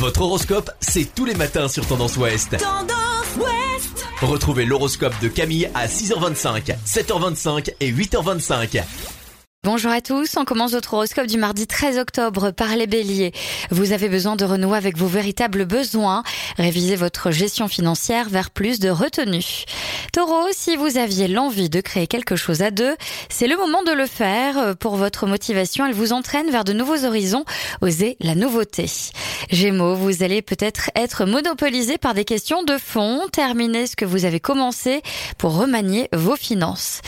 Votre horoscope, c'est tous les matins sur Tendance Ouest. Tendance Ouest Retrouvez l'horoscope de Camille à 6h25, 7h25 et 8h25. Bonjour à tous, on commence votre horoscope du mardi 13 octobre par les béliers. Vous avez besoin de renouer avec vos véritables besoins, révisez votre gestion financière vers plus de retenue. Taureau, si vous aviez l'envie de créer quelque chose à deux, c'est le moment de le faire. Pour votre motivation, elle vous entraîne vers de nouveaux horizons, osez la nouveauté. Gémeaux, vous allez peut-être être monopolisé par des questions de fond, terminez ce que vous avez commencé pour remanier vos finances.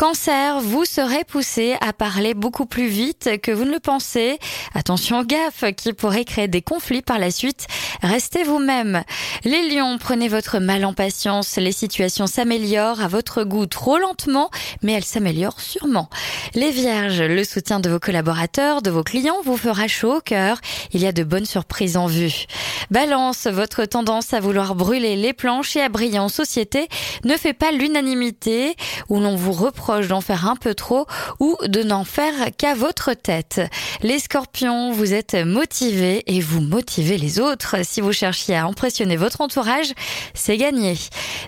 Cancer, vous serez poussé à parler beaucoup plus vite que vous ne le pensez. Attention gaffe qui pourrait créer des conflits par la suite. Restez vous-même. Les lions, prenez votre mal en patience. Les situations s'améliorent à votre goût trop lentement, mais elles s'améliorent sûrement. Les vierges, le soutien de vos collaborateurs, de vos clients vous fera chaud au cœur. Il y a de bonnes surprises en vue. Balance, votre tendance à vouloir brûler les planches et à briller en société ne fait pas l'unanimité où l'on vous d'en faire un peu trop ou de n'en faire qu'à votre tête. Les scorpions, vous êtes motivés et vous motivez les autres. Si vous cherchiez à impressionner votre entourage, c'est gagné.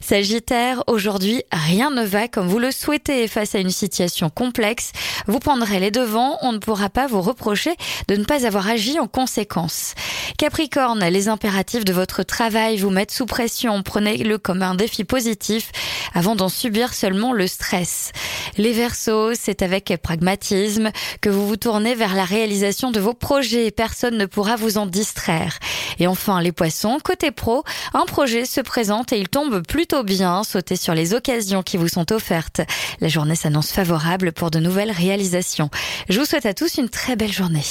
Sagittaire, aujourd'hui, rien ne va comme vous le souhaitez face à une situation complexe. Vous prendrez les devants, on ne pourra pas vous reprocher de ne pas avoir agi en conséquence. Capricorne, les impératifs de votre travail vous mettent sous pression. Prenez-le comme un défi positif avant d'en subir seulement le stress. Les Verseaux, c'est avec pragmatisme que vous vous tournez vers la réalisation de vos projets. Personne ne pourra vous en distraire. Et enfin, les Poissons, côté pro, un projet se présente et il tombe plutôt bien. Sautez sur les occasions qui vous sont offertes. La journée s'annonce favorable pour de nouvelles réalisations. Je vous souhaite à tous une très belle journée.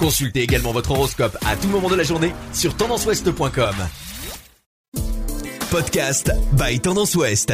Consultez également votre horoscope à tout moment de la journée sur tendanceouest.com. Podcast by Tendance Ouest.